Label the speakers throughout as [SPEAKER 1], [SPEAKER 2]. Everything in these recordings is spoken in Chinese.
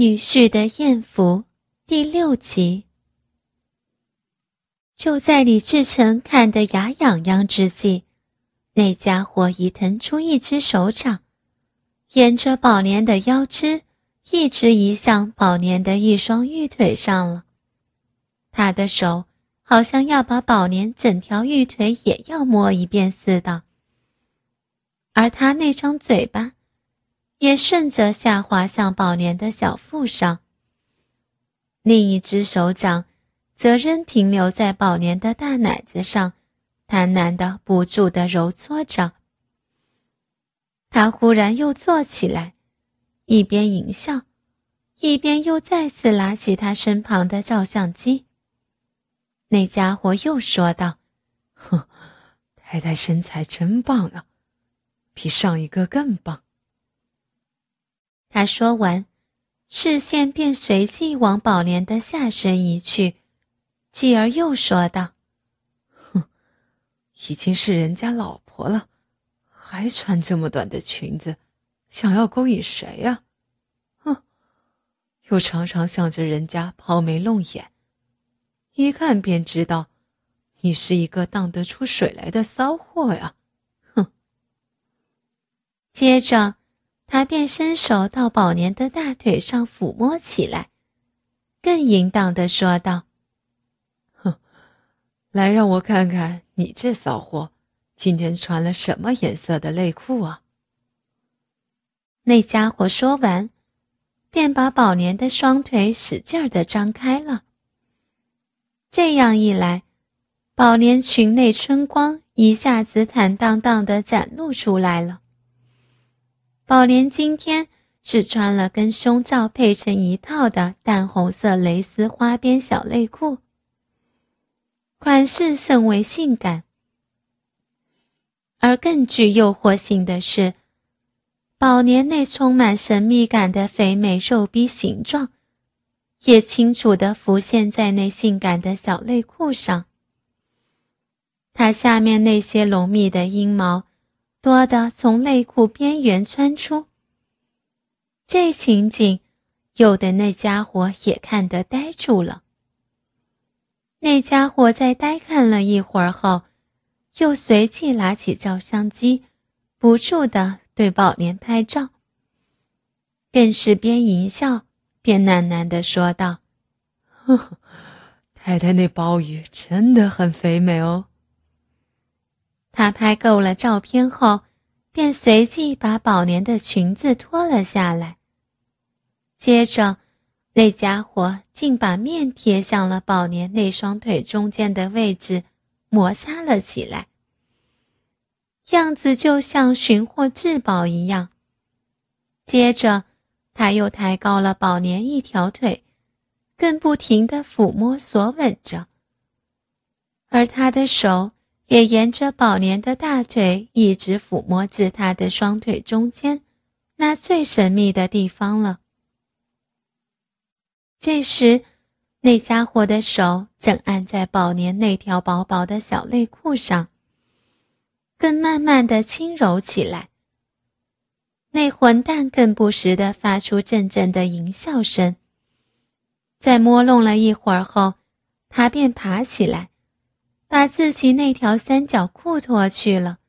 [SPEAKER 1] 女婿的艳福第六集。就在李志成看得牙痒痒之际，那家伙已腾出一只手掌，沿着宝莲的腰肢，一直移向宝莲的一双玉腿上了。他的手好像要把宝莲整条玉腿也要摸一遍似的，而他那张嘴巴。也顺着下滑向宝莲的小腹上。另一只手掌则仍停留在宝莲的大奶子上，贪婪的不住的揉搓着。他忽然又坐起来，一边淫笑，一边又再次拿起他身旁的照相机。那家伙又说道：“
[SPEAKER 2] 哼，太太身材真棒啊，比上一个更棒。”
[SPEAKER 1] 他说完，视线便随即往宝莲的下身移去，继而又说道：“
[SPEAKER 2] 哼，已经是人家老婆了，还穿这么短的裙子，想要勾引谁呀？哼，又常常向着人家抛眉弄眼，一看便知道，你是一个荡得出水来的骚货呀！哼。”
[SPEAKER 1] 接着。他便伸手到宝莲的大腿上抚摸起来，更淫荡的说道：“
[SPEAKER 2] 哼，来让我看看你这骚货，今天穿了什么颜色的内裤啊？”
[SPEAKER 1] 那家伙说完，便把宝莲的双腿使劲的张开了。这样一来，宝莲裙内春光一下子坦荡荡的展露出来了。宝莲今天只穿了跟胸罩配成一套的淡红色蕾丝花边小内裤，款式甚为性感。而更具诱惑性的是，宝莲那充满神秘感的肥美肉逼形状，也清楚地浮现在那性感的小内裤上。它下面那些浓密的阴毛。多的从内裤边缘穿出，这情景，有的那家伙也看得呆住了。那家伙在呆看了一会儿后，又随即拿起照相机，不住的对宝莲拍照，更是边淫笑边喃喃的说道：“
[SPEAKER 2] 呵呵，太太那鲍鱼真的很肥美哦。”
[SPEAKER 1] 他拍够了照片后，便随即把宝莲的裙子脱了下来。接着，那家伙竟把面贴向了宝莲那双腿中间的位置，摩擦了起来，样子就像寻获至宝一样。接着，他又抬高了宝莲一条腿，更不停地抚摸索吻着，而他的手。也沿着宝莲的大腿一直抚摸至他的双腿中间，那最神秘的地方了。这时，那家伙的手正按在宝莲那条薄薄的小内裤上，更慢慢的轻柔起来。那混蛋更不时的发出阵阵的淫笑声。在摸弄了一会儿后，他便爬起来。把自己那条三角裤脱去了。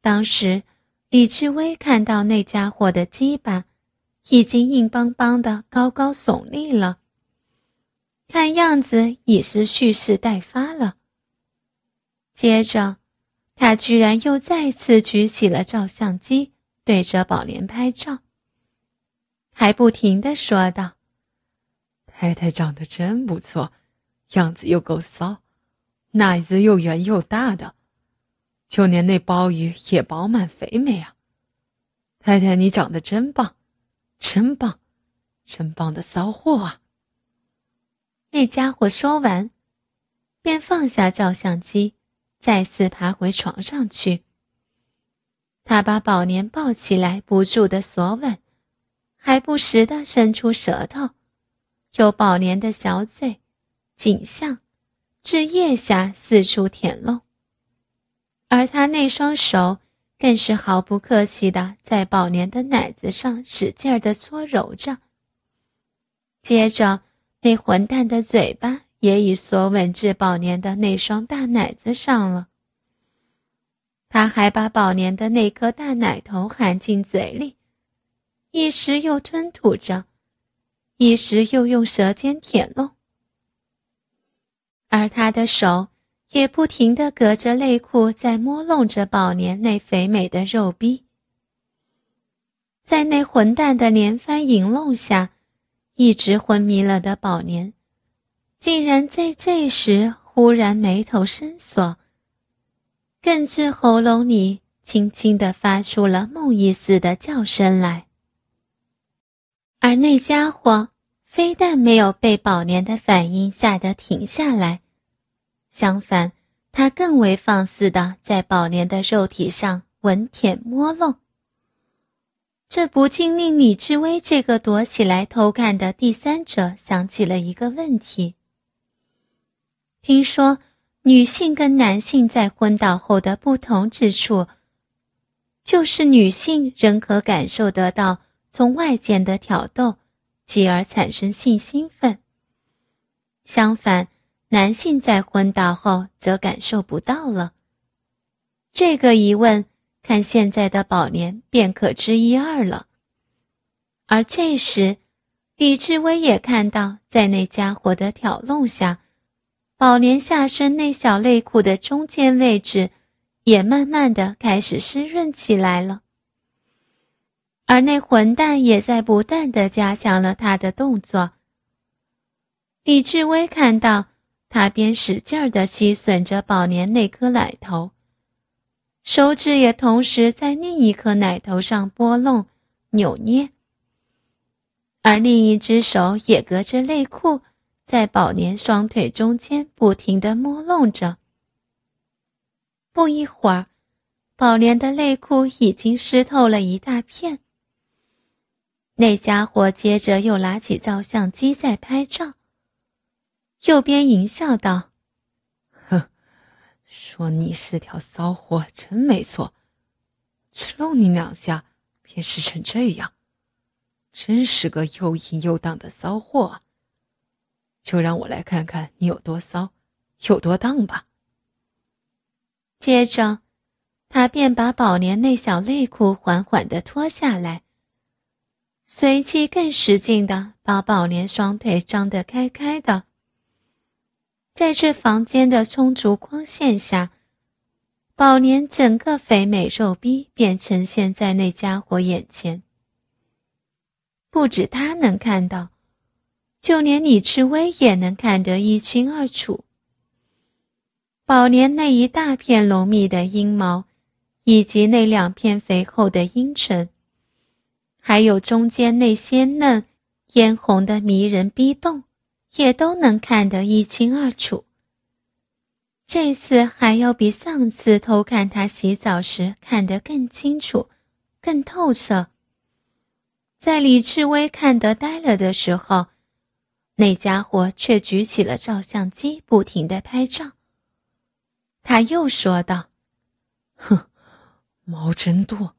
[SPEAKER 1] 当时，李志威看到那家伙的鸡巴已经硬邦邦的、高高耸立了，看样子已是蓄势待发了。接着，他居然又再次举起了照相机，对着宝莲拍照，还不停的说道：“
[SPEAKER 2] 太太长得真不错，样子又够骚。”奶子又圆又大的，就连那鲍鱼也饱满肥美啊！太太，你长得真棒，真棒，真棒的骚货啊！
[SPEAKER 1] 那家伙说完，便放下照相机，再次爬回床上去。他把宝莲抱起来，不住的索吻，还不时的伸出舌头，有宝莲的小嘴，颈项。至腋下四处舔弄，而他那双手更是毫不客气的在宝莲的奶子上使劲儿的搓揉着，接着，那混蛋的嘴巴也已索吻至宝莲的那双大奶子上了。他还把宝莲的那颗大奶头含进嘴里，一时又吞吐着，一时又用舌尖舔弄，而他的手也不停地隔着内裤在摸弄着宝年那肥美的肉逼。在那混蛋的连番淫弄下，一直昏迷了的宝年，竟然在这时忽然眉头深锁。更是喉咙里轻轻地发出了梦呓似的叫声来，而那家伙非但没有被宝年的反应吓得停下来，相反，他更为放肆地在宝莲的肉体上吻舔摸弄。这不禁令李志威这个躲起来偷看的第三者想起了一个问题：听说。女性跟男性在昏倒后的不同之处，就是女性仍可感受得到从外界的挑逗，继而产生性兴奋。相反，男性在昏倒后则感受不到了。这个疑问，看现在的宝莲便可知一二了。而这时，李志威也看到，在那家伙的挑弄下。宝莲下身那小内裤的中间位置，也慢慢的开始湿润起来了。而那混蛋也在不断的加强了他的动作。李志威看到他边使劲儿的吸吮着宝莲那颗奶头，手指也同时在另一颗奶头上拨弄、扭捏，而另一只手也隔着内裤。在宝莲双腿中间不停地摸弄着。不一会儿，宝莲的内裤已经湿透了一大片。那家伙接着又拿起照相机在拍照，右边淫笑道：“
[SPEAKER 2] 哼，说你是条骚货真没错，只弄你两下便湿成这样，真是个又淫又荡的骚货啊。”就让我来看看你有多骚，有多荡吧。
[SPEAKER 1] 接着，他便把宝莲那小内裤缓缓地脱下来，随即更使劲的把宝莲双腿张得开开的。在这房间的充足光线下，宝莲整个肥美肉逼便呈现在那家伙眼前。不止他能看到。就连李志威也能看得一清二楚。宝莲那一大片浓密的阴毛，以及那两片肥厚的阴唇，还有中间那鲜嫩、嫣红的迷人逼洞，也都能看得一清二楚。这次还要比上次偷看他洗澡时看得更清楚、更透彻。在李志威看得呆了的时候。那家伙却举起了照相机，不停的拍照。他又说道：“
[SPEAKER 2] 哼，毛真多，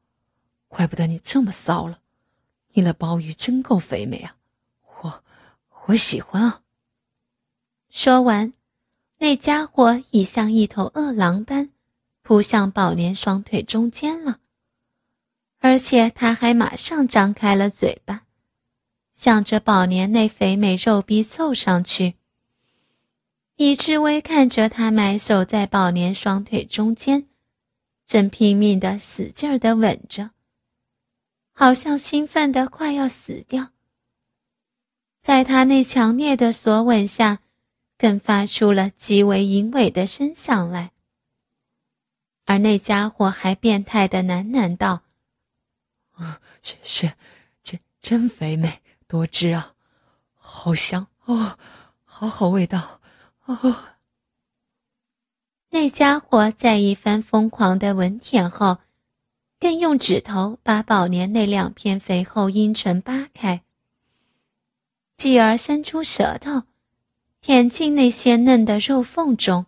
[SPEAKER 2] 怪不得你这么骚了。你的鲍鱼真够肥美啊，我我喜欢啊。”
[SPEAKER 1] 说完，那家伙已像一头饿狼般扑向宝莲双腿中间了，而且他还马上张开了嘴巴。向着宝莲那肥美肉逼凑上去。李志威看着他埋首在宝莲双腿中间，正拼命的使劲儿的吻着，好像兴奋的快要死掉。在他那强烈的索吻下，更发出了极为淫猥的声响来。而那家伙还变态的喃喃道：“
[SPEAKER 2] 啊，是是，真真肥美。”多汁啊，好香哦，好好味道哦。
[SPEAKER 1] 那家伙在一番疯狂的吻舔后，更用指头把宝莲那两片肥厚阴唇扒开，继而伸出舌头，舔进那鲜嫩的肉缝中。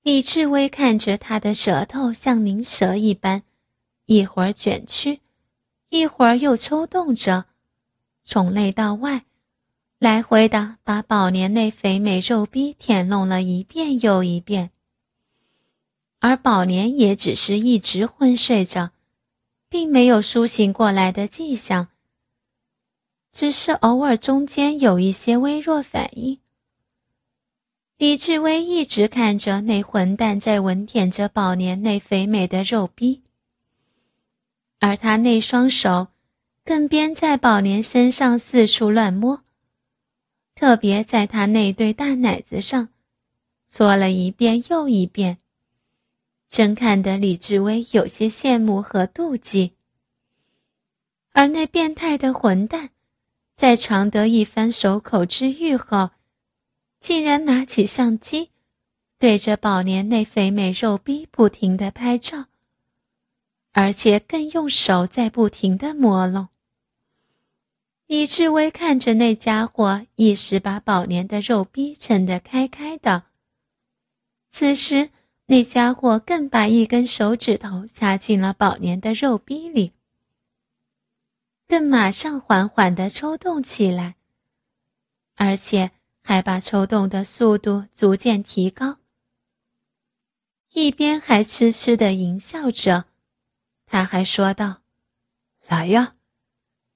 [SPEAKER 1] 李志威看着他的舌头像灵蛇一般，一会儿卷曲。一会儿又抽动着，从内到外，来回的把宝莲那肥美肉逼舔弄了一遍又一遍。而宝莲也只是一直昏睡着，并没有苏醒过来的迹象，只是偶尔中间有一些微弱反应。李志威一直看着那混蛋在吻舔着宝年那肥美的肉逼，而他那双手更边在宝年身上四处乱摸，特别在他那对大奶子上搓了一遍又一遍，真看得李志威有些羡慕和妒忌。而那变态的混蛋，在尝得一番手口之欲后，竟然拿起相机，对着宝莲那肥美肉逼不停的拍照，而且更用手在不停的摸弄。李志威看着那家伙，一时把宝莲的肉逼撑得开开的。此时，那家伙更把一根手指头插进了宝莲的肉逼里，更马上缓缓的抽动起来，而且。还把抽动的速度逐渐提高，一边还痴痴的淫笑着，他还说道：“
[SPEAKER 2] 来呀，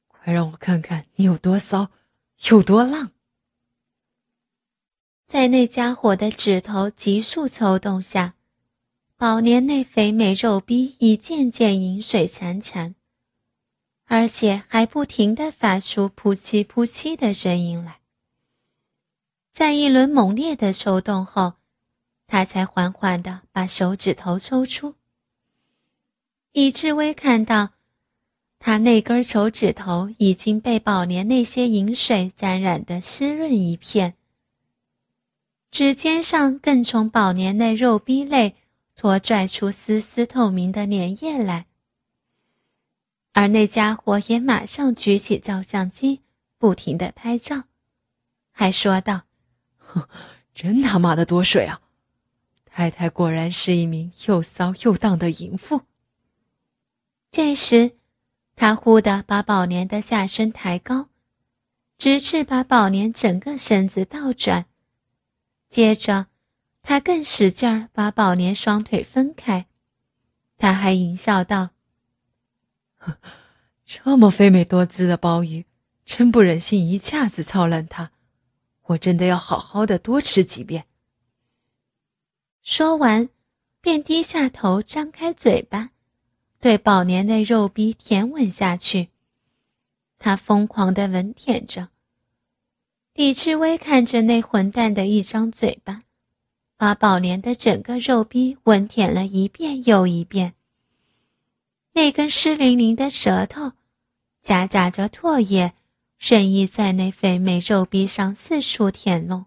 [SPEAKER 2] 快让我看看你有多骚，有多浪。”
[SPEAKER 1] 在那家伙的指头急速抽动下，宝莲那肥美肉逼已渐渐饮水潺潺，而且还不停的发出扑哧扑哧的声音来。在一轮猛烈的抽动后，他才缓缓地把手指头抽出。李志威看到，他那根手指头已经被宝莲那些饮水沾染得湿润一片，指尖上更从宝莲那肉逼内拖拽出丝丝透明的粘液来。而那家伙也马上举起照相机，不停的拍照，还说道。
[SPEAKER 2] 哼，真他妈的多水啊！太太果然是一名又骚又荡的淫妇。
[SPEAKER 1] 这时，他忽地把宝莲的下身抬高，直至把宝莲整个身子倒转。接着，他更使劲儿把宝莲双腿分开。他还淫笑道：“
[SPEAKER 2] 这么肥美多姿的鲍鱼，真不忍心一下子操烂它。”我真的要好好的多吃几遍。
[SPEAKER 1] 说完，便低下头，张开嘴巴，对宝年那肉逼舔吻下去。他疯狂的吻舔着。李志威看着那混蛋的一张嘴巴，把宝年的整个肉逼吻舔了一遍又一遍。那根湿淋淋的舌头，夹杂着唾液。任意在那肥美肉壁上四处舔弄。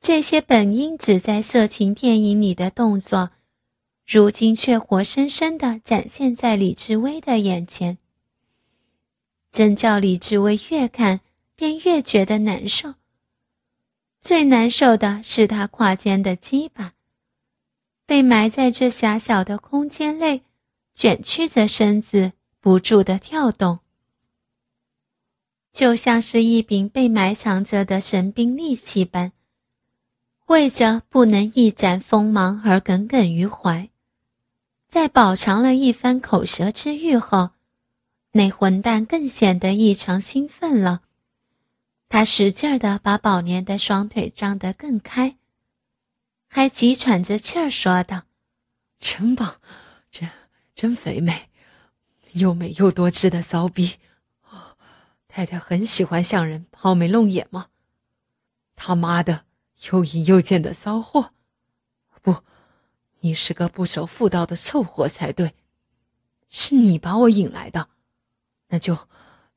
[SPEAKER 1] 这些本应只在色情电影里的动作，如今却活生生的展现在李志威的眼前。真叫李志威越看便越觉得难受。最难受的是他胯间的鸡巴，被埋在这狭小的空间内，卷曲着身子，不住的跳动。就像是一柄被埋藏着的神兵利器般，为着不能一展锋芒而耿耿于怀。在饱尝了一番口舌之欲后，那混蛋更显得异常兴奋了。他使劲儿地把宝莲的双腿张得更开，还急喘着气儿说道：“
[SPEAKER 2] 真棒，真真肥美，又美又多汁的骚逼。”太太很喜欢向人抛眉弄眼吗？他妈的，又淫又贱的骚货！不，你是个不守妇道的臭货才对。是你把我引来的，那就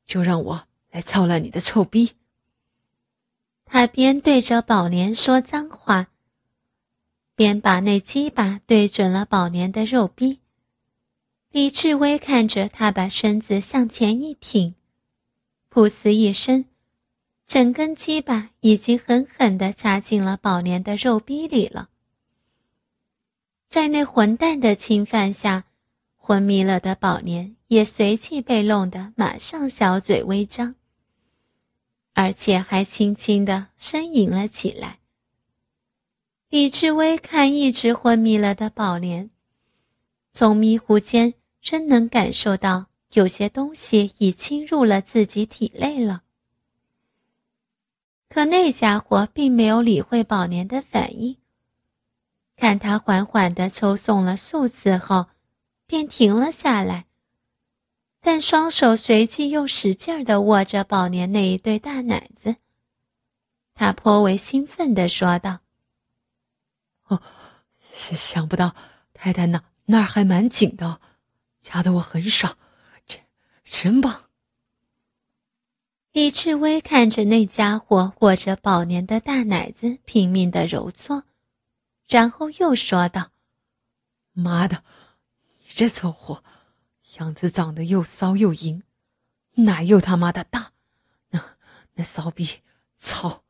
[SPEAKER 2] 就让我来操烂你的臭逼！
[SPEAKER 1] 他边对着宝莲说脏话，边把那鸡巴对准了宝莲的肉逼。李志威看着他把身子向前一挺。噗呲一声，整根鸡巴已经狠狠地插进了宝莲的肉逼里了。在那混蛋的侵犯下，昏迷了的宝莲也随即被弄得马上小嘴微张，而且还轻轻的呻吟了起来。李志威看一直昏迷了的宝莲，从迷糊间真能感受到有些东西已侵入了自己体内了。可那家伙并没有理会宝莲的反应，看他缓缓地抽送了数次后，便停了下来。但双手随即又使劲地握着宝莲那一对大奶子。他颇为兴奋地说道：“
[SPEAKER 2] 哦，想想不到太太那那儿还蛮紧的，夹得我很爽，真真棒。”
[SPEAKER 1] 李志威看着那家伙握着宝莲的大奶子拼命的揉搓，然后又说道：“
[SPEAKER 2] 妈的，你这凑合！”样子长得又骚又淫，奶又他妈的大，那那骚逼操，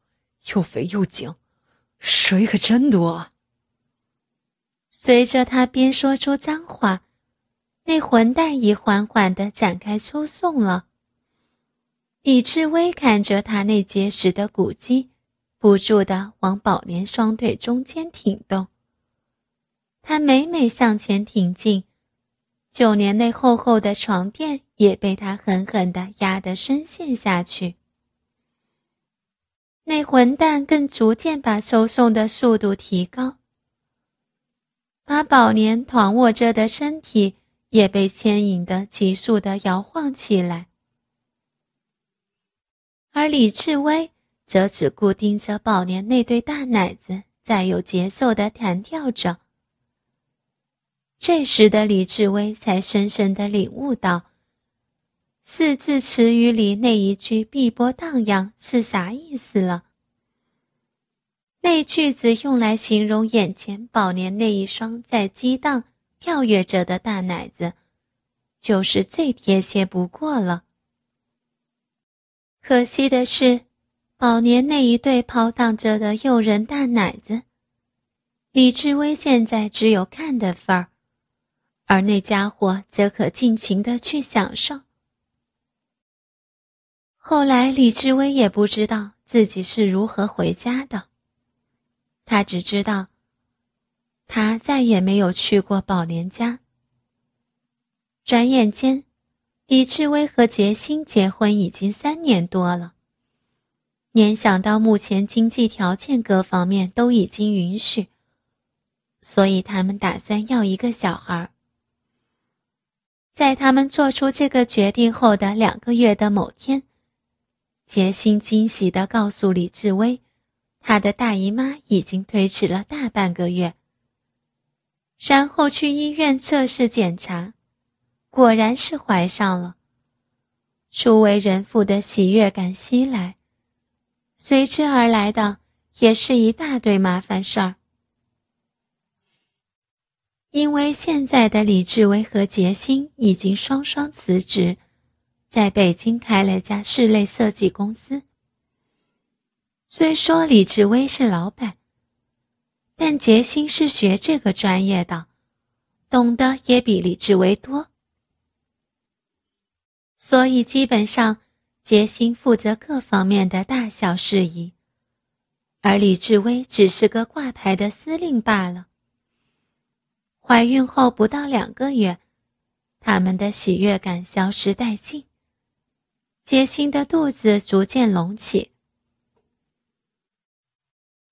[SPEAKER 2] 又肥又紧，水可真多啊！
[SPEAKER 1] 随着他边说出脏话，那混蛋已缓缓的展开抽送了。李志威看着他那结实的骨肌，不住的往宝莲双腿中间挺动，他每每向前挺进。就连那厚厚的床垫也被他狠狠地压得深陷下去。那混蛋更逐渐把收送的速度提高，把宝莲团握着的身体也被牵引的急速的摇晃起来，而李志威则只顾盯着宝莲那对大奶子，在有节奏的弹跳着。这时的李志威才深深的领悟到，四字词语里那一句“碧波荡漾”是啥意思了。那句子用来形容眼前宝莲那一双在激荡、跳跃着的大奶子，就是最贴切不过了。可惜的是，宝莲那一对抛荡着的诱人大奶子，李志威现在只有看的份儿。而那家伙则可尽情的去享受。后来，李志威也不知道自己是如何回家的，他只知道，他再也没有去过宝莲家。转眼间，李志威和杰心结婚已经三年多了。联想到目前经济条件各方面都已经允许，所以他们打算要一个小孩。在他们做出这个决定后的两个月的某天，杰心惊喜地告诉李志威，他的大姨妈已经推迟了大半个月。然后去医院测试检查，果然是怀上了。初为人父的喜悦感袭来，随之而来的也是一大堆麻烦事儿。因为现在的李志威和杰心已经双双辞职，在北京开了家室内设计公司。虽说李志威是老板，但杰心是学这个专业的，懂得也比李志威多，所以基本上杰心负责各方面的大小事宜，而李志威只是个挂牌的司令罢了。怀孕后不到两个月，他们的喜悦感消失殆尽。杰心的肚子逐渐隆起，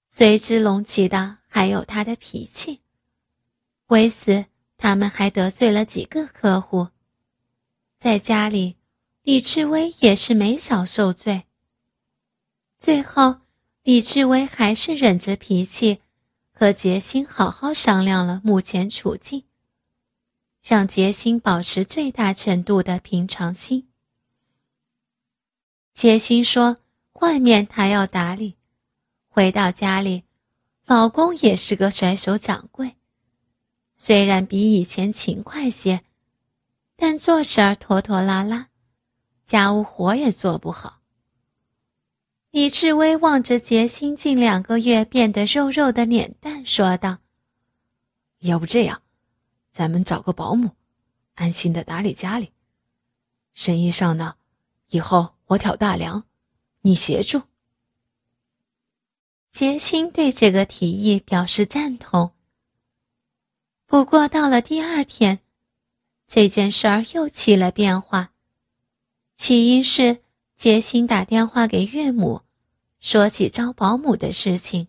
[SPEAKER 1] 随之隆起的还有他的脾气。为此，他们还得罪了几个客户。在家里，李志威也是没少受罪。最后，李志威还是忍着脾气。和杰心好好商量了目前处境，让杰心保持最大程度的平常心。杰心说：“外面他要打理，回到家里，老公也是个甩手掌柜，虽然比以前勤快些，但做事儿拖拖拉拉，家务活也做不好。”李志威望着杰心近两个月变得肉肉的脸蛋，说道：“
[SPEAKER 2] 要不这样，咱们找个保姆，安心的打理家里，生意上呢，以后我挑大梁，你协助。
[SPEAKER 1] 杰心对这个提议表示赞同。不过到了第二天，这件事儿又起了变化。起因是杰心打电话给岳母，说起招保姆的事情，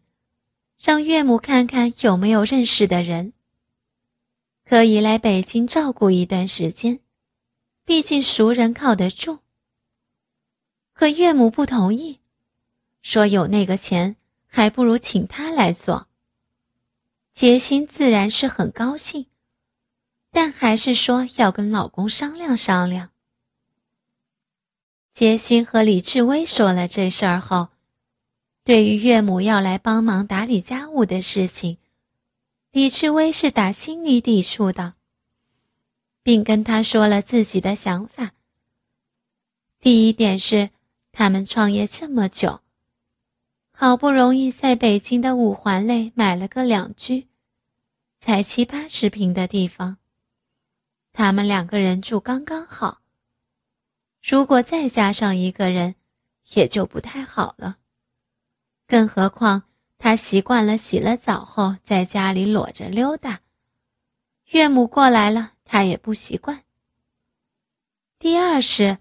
[SPEAKER 1] 让岳母看看有没有认识的人，可以来北京照顾一段时间，毕竟熟人靠得住。可岳母不同意，说有那个钱，还不如请他来做。杰心自然是很高兴，但还是说要跟老公商量商量。杰心和李志威说了这事儿后，对于岳母要来帮忙打理家务的事情，李志威是打心里抵触的，并跟他说了自己的想法。第一点是，他们创业这么久，好不容易在北京的五环内买了个两居，才七八十平的地方，他们两个人住刚刚好。如果再加上一个人，也就不太好了。更何况他习惯了洗了澡后在家里裸着溜达，岳母过来了，他也不习惯。第二是，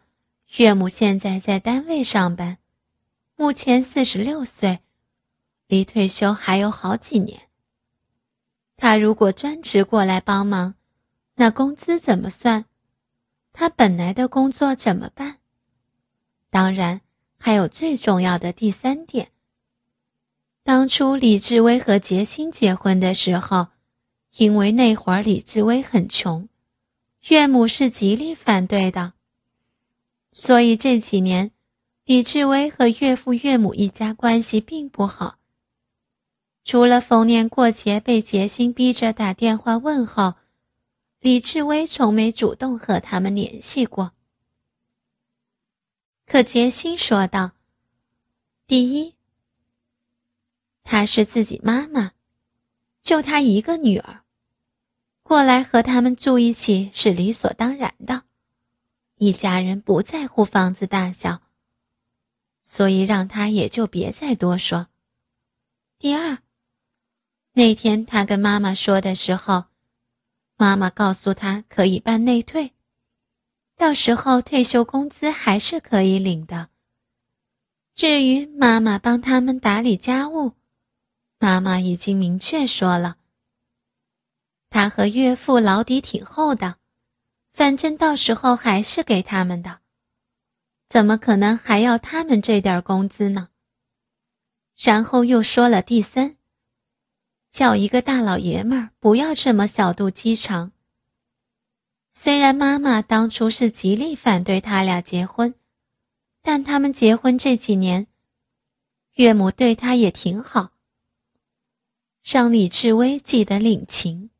[SPEAKER 1] 岳母现在在单位上班，目前四十六岁，离退休还有好几年。他如果专职过来帮忙，那工资怎么算？他本来的工作怎么办？当然，还有最重要的第三点。当初李志威和杰心结婚的时候，因为那会儿李志威很穷，岳母是极力反对的。所以这几年，李志威和岳父岳母一家关系并不好。除了逢年过节被杰心逼着打电话问候。李志威从没主动和他们联系过。可杰心说道：“第一，她是自己妈妈，就她一个女儿，过来和他们住一起是理所当然的。一家人不在乎房子大小，所以让他也就别再多说。第二，那天他跟妈妈说的时候。”妈妈告诉他可以办内退，到时候退休工资还是可以领的。至于妈妈帮他们打理家务，妈妈已经明确说了，他和岳父老底挺厚的，反正到时候还是给他们的，怎么可能还要他们这点工资呢？然后又说了第三。叫一个大老爷们儿不要这么小肚鸡肠。虽然妈妈当初是极力反对他俩结婚，但他们结婚这几年，岳母对他也挺好。让李志威记得领情。